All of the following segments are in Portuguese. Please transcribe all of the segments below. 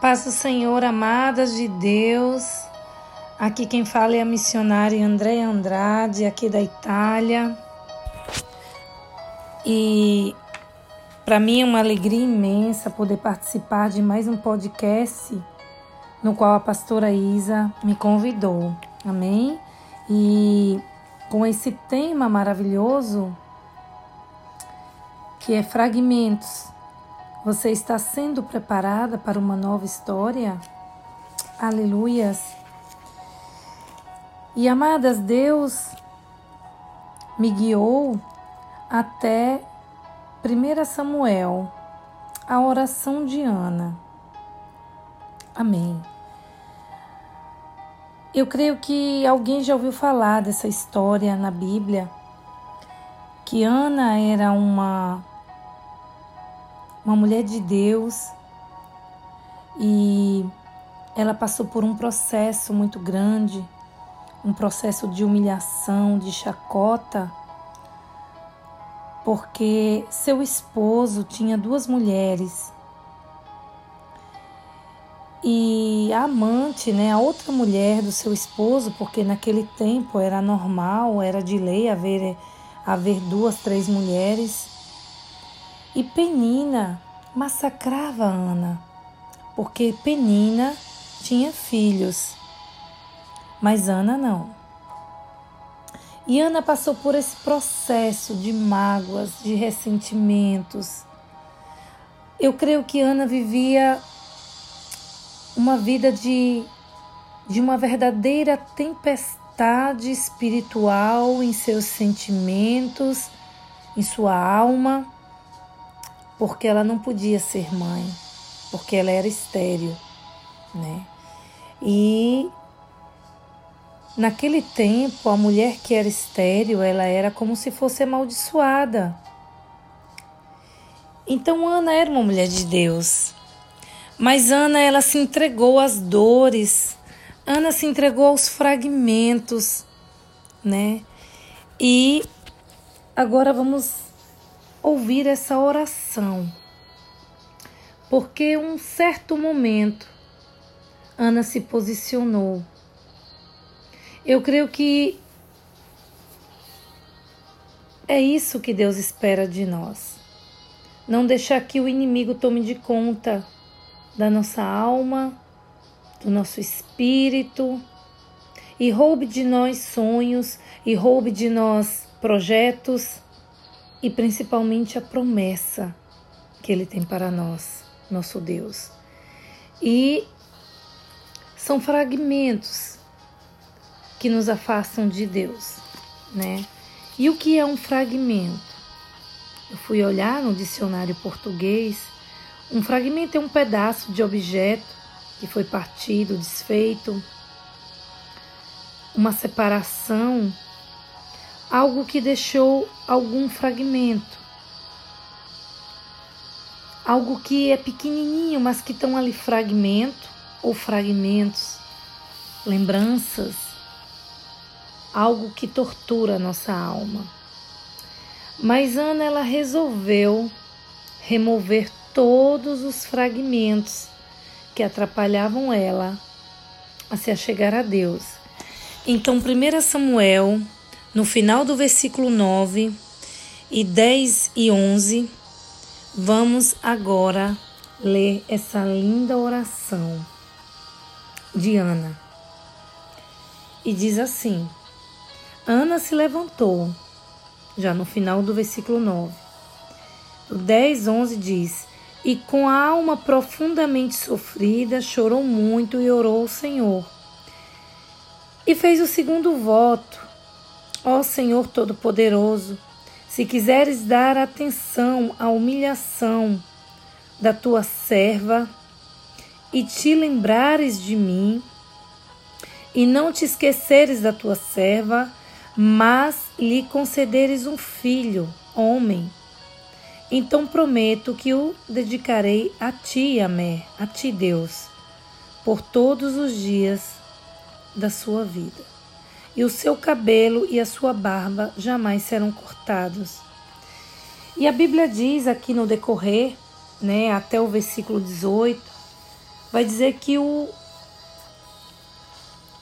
paz do Senhor, amadas de Deus. Aqui quem fala é a missionária Andréa Andrade, aqui da Itália. E para mim é uma alegria imensa poder participar de mais um podcast no qual a pastora Isa me convidou. Amém? E com esse tema maravilhoso que é fragmentos você está sendo preparada para uma nova história? Aleluias! E amadas, Deus me guiou até 1 Samuel, a oração de Ana. Amém. Eu creio que alguém já ouviu falar dessa história na Bíblia, que Ana era uma uma mulher de Deus e ela passou por um processo muito grande, um processo de humilhação, de chacota, porque seu esposo tinha duas mulheres. E a amante, né, a outra mulher do seu esposo, porque naquele tempo era normal, era de lei haver, haver duas, três mulheres, e Penina massacrava Ana, porque Penina tinha filhos, mas Ana não. E Ana passou por esse processo de mágoas, de ressentimentos. Eu creio que Ana vivia uma vida de, de uma verdadeira tempestade espiritual em seus sentimentos, em sua alma porque ela não podia ser mãe, porque ela era estéril, né? E naquele tempo, a mulher que era estéril, ela era como se fosse amaldiçoada. Então Ana era uma mulher de Deus. Mas Ana ela se entregou às dores. Ana se entregou aos fragmentos, né? E agora vamos ouvir essa oração, porque um certo momento Ana se posicionou. Eu creio que é isso que Deus espera de nós. Não deixar que o inimigo tome de conta da nossa alma, do nosso espírito e roube de nós sonhos e roube de nós projetos e principalmente a promessa que Ele tem para nós, nosso Deus. E são fragmentos que nos afastam de Deus, né? E o que é um fragmento? Eu fui olhar no dicionário português. Um fragmento é um pedaço de objeto que foi partido, desfeito, uma separação algo que deixou algum fragmento. Algo que é pequenininho, mas que estão ali fragmento ou fragmentos, lembranças, algo que tortura a nossa alma. Mas Ana ela resolveu remover todos os fragmentos que atrapalhavam ela a se achegar a Deus. Então, 1 Samuel no final do versículo 9 e 10 e 11, vamos agora ler essa linda oração de Ana. E diz assim: Ana se levantou, já no final do versículo 9. O 10, 11 diz: E com a alma profundamente sofrida, chorou muito e orou ao Senhor. E fez o segundo voto Ó Senhor Todo-Poderoso, se quiseres dar atenção à humilhação da tua serva e te lembrares de mim, e não te esqueceres da tua serva, mas lhe concederes um filho, homem, então prometo que o dedicarei a ti, Amé, a ti, Deus, por todos os dias da sua vida e o seu cabelo e a sua barba jamais serão cortados. E a Bíblia diz aqui no decorrer, né, até o versículo 18, vai dizer que o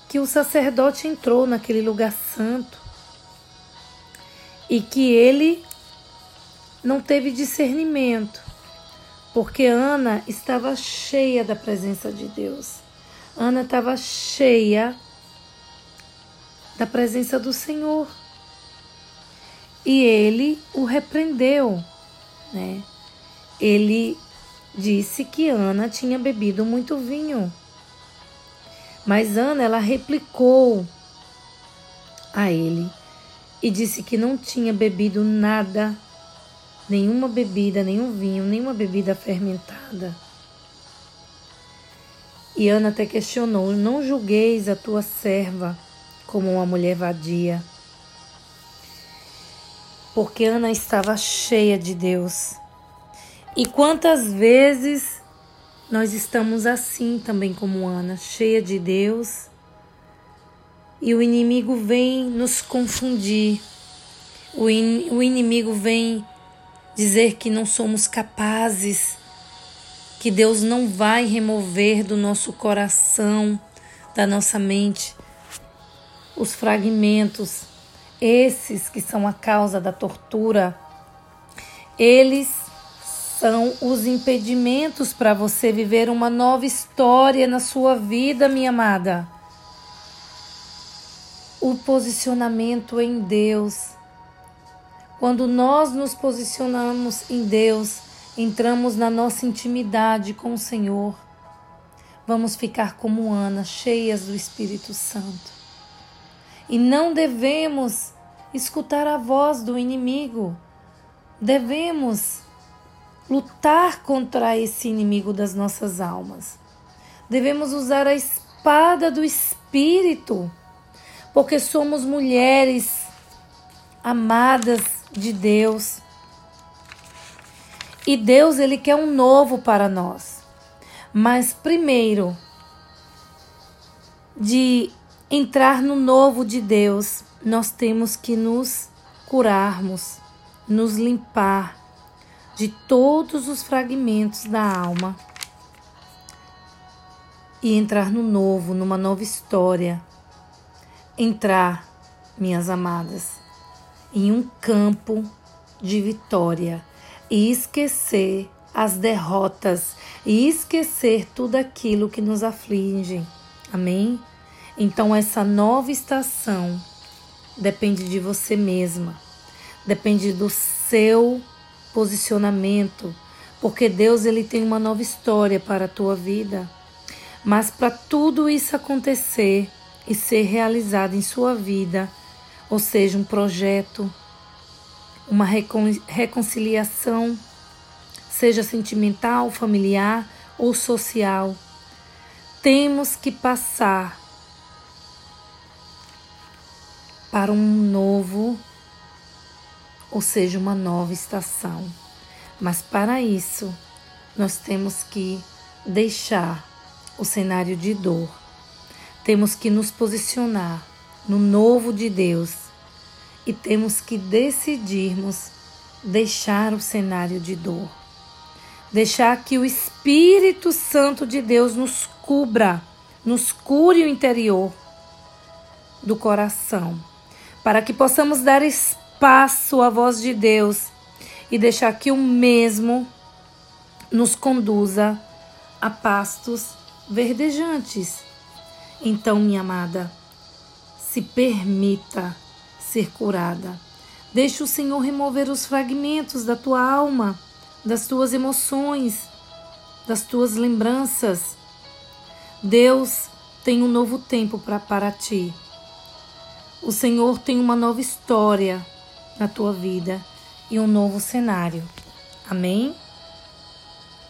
que o sacerdote entrou naquele lugar santo e que ele não teve discernimento, porque Ana estava cheia da presença de Deus. Ana estava cheia da presença do Senhor. E ele o repreendeu, né? Ele disse que Ana tinha bebido muito vinho. Mas Ana ela replicou a ele e disse que não tinha bebido nada, nenhuma bebida, nenhum vinho, nenhuma bebida fermentada. E Ana até questionou: Não julgueis a tua serva como uma mulher vadia. Porque Ana estava cheia de Deus. E quantas vezes nós estamos assim também como Ana, cheia de Deus, e o inimigo vem nos confundir, o, in, o inimigo vem dizer que não somos capazes, que Deus não vai remover do nosso coração, da nossa mente, os fragmentos, esses que são a causa da tortura, eles são os impedimentos para você viver uma nova história na sua vida, minha amada. O posicionamento em Deus. Quando nós nos posicionamos em Deus, entramos na nossa intimidade com o Senhor. Vamos ficar como Ana, cheias do Espírito Santo. E não devemos escutar a voz do inimigo. Devemos lutar contra esse inimigo das nossas almas. Devemos usar a espada do Espírito, porque somos mulheres amadas de Deus. E Deus, Ele quer um novo para nós. Mas primeiro, de entrar no novo de Deus, nós temos que nos curarmos, nos limpar de todos os fragmentos da alma e entrar no novo, numa nova história. Entrar, minhas amadas, em um campo de vitória e esquecer as derrotas e esquecer tudo aquilo que nos aflige. Amém? Então, essa nova estação depende de você mesma, depende do seu posicionamento, porque Deus ele tem uma nova história para a tua vida. Mas para tudo isso acontecer e ser realizado em sua vida, ou seja, um projeto, uma recon reconciliação, seja sentimental, familiar ou social, temos que passar para um novo, ou seja, uma nova estação. Mas para isso, nós temos que deixar o cenário de dor. Temos que nos posicionar no novo de Deus e temos que decidirmos deixar o cenário de dor. Deixar que o Espírito Santo de Deus nos cubra, nos cure o interior do coração para que possamos dar espaço à voz de Deus e deixar que o mesmo nos conduza a pastos verdejantes. Então, minha amada, se permita ser curada. Deixe o Senhor remover os fragmentos da tua alma, das tuas emoções, das tuas lembranças. Deus tem um novo tempo pra, para ti. O Senhor tem uma nova história na tua vida e um novo cenário. Amém?